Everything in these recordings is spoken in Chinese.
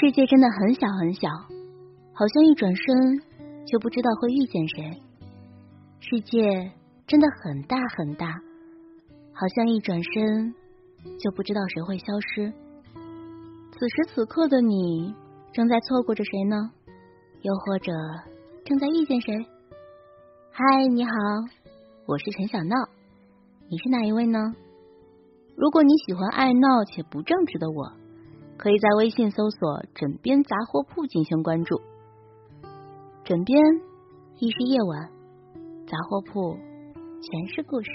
世界真的很小很小，好像一转身就不知道会遇见谁。世界真的很大很大，好像一转身就不知道谁会消失。此时此刻的你，正在错过着谁呢？又或者正在遇见谁？嗨，你好，我是陈小闹，你是哪一位呢？如果你喜欢爱闹且不正直的我，可以在微信搜索“枕边杂货铺”进行关注。枕边亦是夜晚，杂货铺全是故事。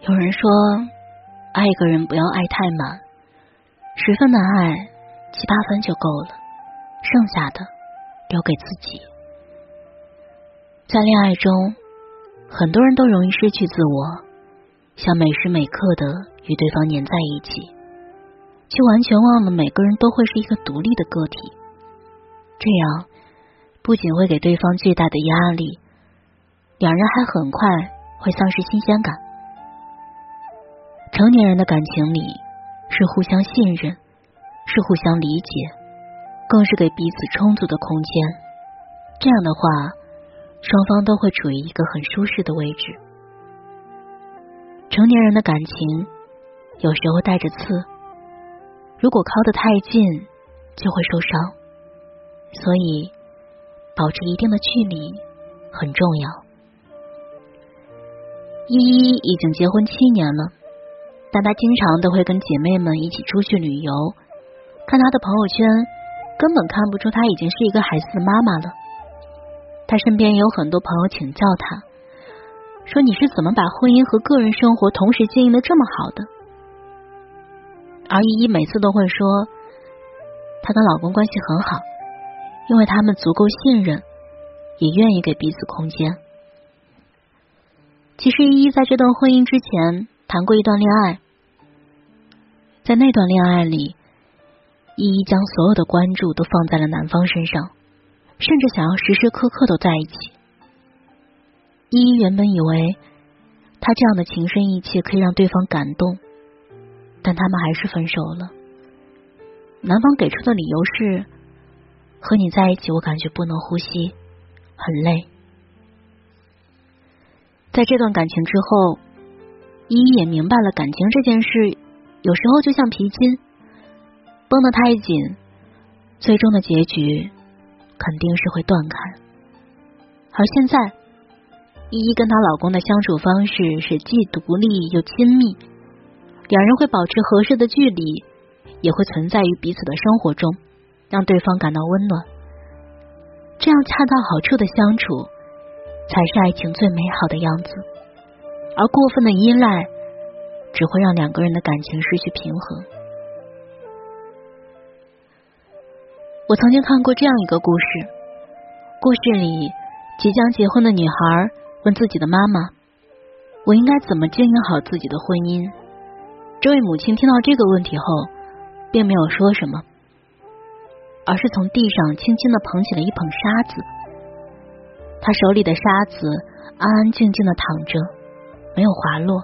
有人说，爱一个人不要爱太满，十分的爱七八分就够了，剩下的留给自己。在恋爱中，很多人都容易失去自我，想每时每刻的与对方黏在一起，却完全忘了每个人都会是一个独立的个体。这样不仅会给对方巨大的压力，两人还很快会丧失新鲜感。成年人的感情里，是互相信任，是互相理解，更是给彼此充足的空间。这样的话，双方都会处于一个很舒适的位置。成年人的感情有时候带着刺，如果靠得太近，就会受伤。所以，保持一定的距离很重要。依依已经结婚七年了。但她经常都会跟姐妹们一起出去旅游，看她的朋友圈，根本看不出她已经是一个孩子的妈妈了。她身边也有很多朋友请教她，说你是怎么把婚姻和个人生活同时经营的这么好的？而依依每次都会说，她跟老公关系很好，因为他们足够信任，也愿意给彼此空间。其实依依在这段婚姻之前。谈过一段恋爱，在那段恋爱里，依依将所有的关注都放在了男方身上，甚至想要时时刻刻都在一起。依依原本以为他这样的情深意切可以让对方感动，但他们还是分手了。男方给出的理由是：和你在一起，我感觉不能呼吸，很累。在这段感情之后。依依也明白了，感情这件事有时候就像皮筋，绷得太紧，最终的结局肯定是会断开。而现在，依依跟她老公的相处方式是既独立又亲密，两人会保持合适的距离，也会存在于彼此的生活中，让对方感到温暖。这样恰到好处的相处，才是爱情最美好的样子。而过分的依赖，只会让两个人的感情失去平衡。我曾经看过这样一个故事，故事里即将结婚的女孩问自己的妈妈：“我应该怎么经营好自己的婚姻？”这位母亲听到这个问题后，并没有说什么，而是从地上轻轻的捧起了一捧沙子，她手里的沙子安安静静的躺着。没有滑落。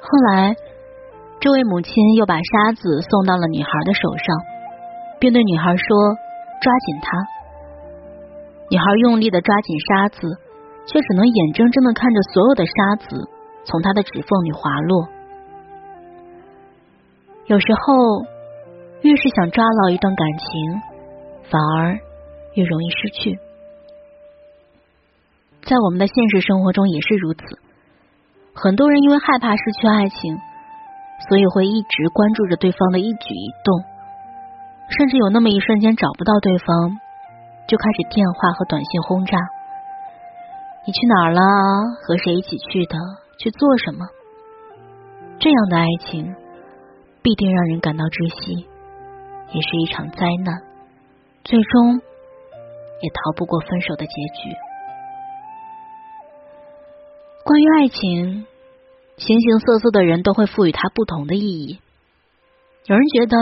后来，这位母亲又把沙子送到了女孩的手上，并对女孩说：“抓紧它。”女孩用力的抓紧沙子，却只能眼睁睁的看着所有的沙子从她的指缝里滑落。有时候，越是想抓牢一段感情，反而越容易失去。在我们的现实生活中也是如此，很多人因为害怕失去爱情，所以会一直关注着对方的一举一动，甚至有那么一瞬间找不到对方，就开始电话和短信轰炸。你去哪儿了？和谁一起去的？去做什么？这样的爱情必定让人感到窒息，也是一场灾难，最终也逃不过分手的结局。关于爱情，形形色色的人都会赋予它不同的意义。有人觉得，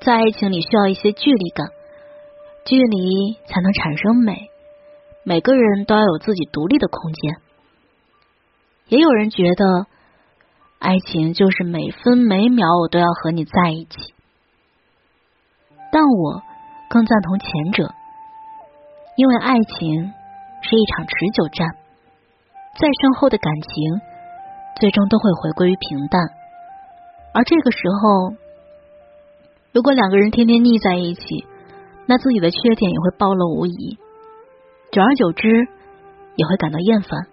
在爱情里需要一些距离感，距离才能产生美。每个人都要有自己独立的空间。也有人觉得，爱情就是每分每秒我都要和你在一起。但我更赞同前者，因为爱情是一场持久战，再深厚的感情，最终都会回归于平淡。而这个时候，如果两个人天天腻在一起，那自己的缺点也会暴露无遗。久而久之，也会感到厌烦。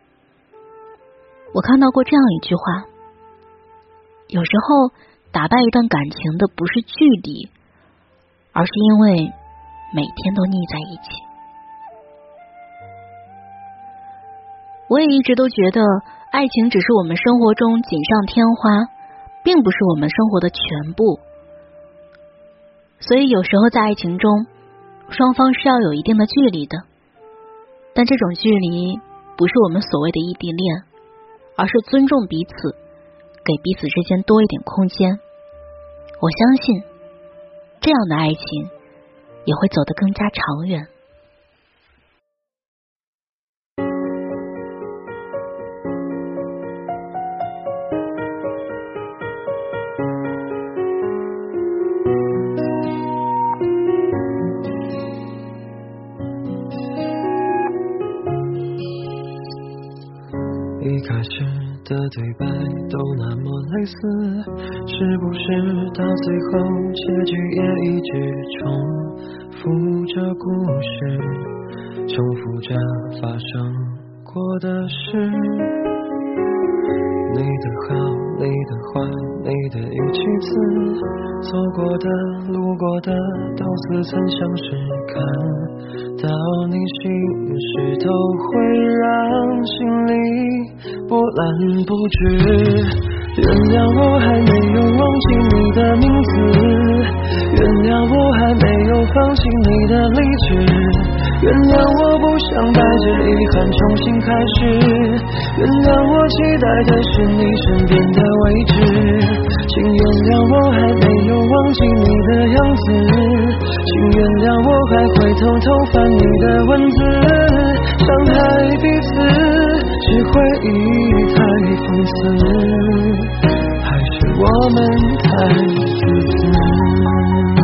我看到过这样一句话：有时候打败一段感情的不是距离，而是因为每天都腻在一起。我也一直都觉得，爱情只是我们生活中锦上添花，并不是我们生活的全部。所以有时候在爱情中，双方是要有一定的距离的。但这种距离不是我们所谓的异地恋，而是尊重彼此，给彼此之间多一点空间。我相信，这样的爱情也会走得更加长远。对白都那么类似，是不是到最后结局也一直重复着故事，重复着发生过的事？你的好，你的坏，你的一句词，走过的、路过的，都似曾相识。看到你心事，都会让心里波澜不止。原谅我还没有忘记你的名字，原谅我还没有放弃你的理智。原谅我不想带着遗憾重新开始，原谅我期待的是你身边的位置，请原谅我还没有忘记你的样子，请原谅我还会偷偷翻你的文字，伤害彼此是回忆太讽刺，还是我们太自私？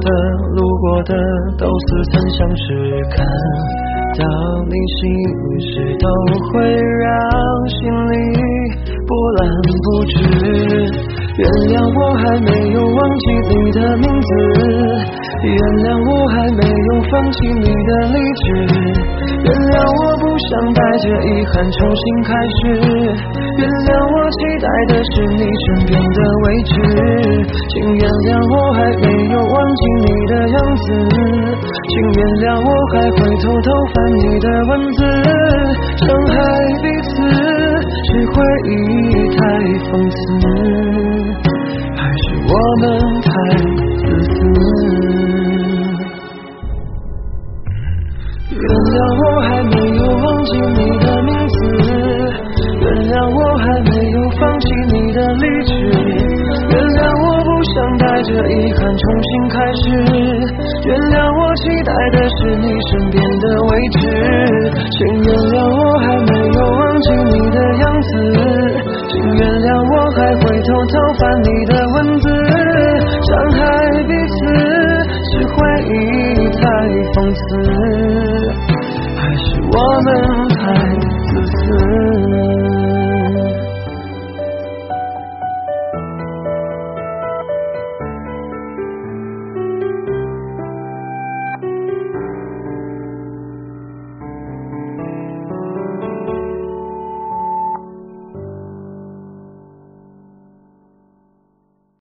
的、路过的，都似曾相识。看到你心事，都会让心里波澜不止。原谅我还没有忘记你的名字。原谅我还没有放弃你的理智，原谅我不想带着遗憾重新开始，原谅我期待的是你身边的位置，请原谅我还没有忘记你的样子，请原谅我还会偷偷翻你的文字，伤害彼此是回忆太讽刺，还是我们太身边。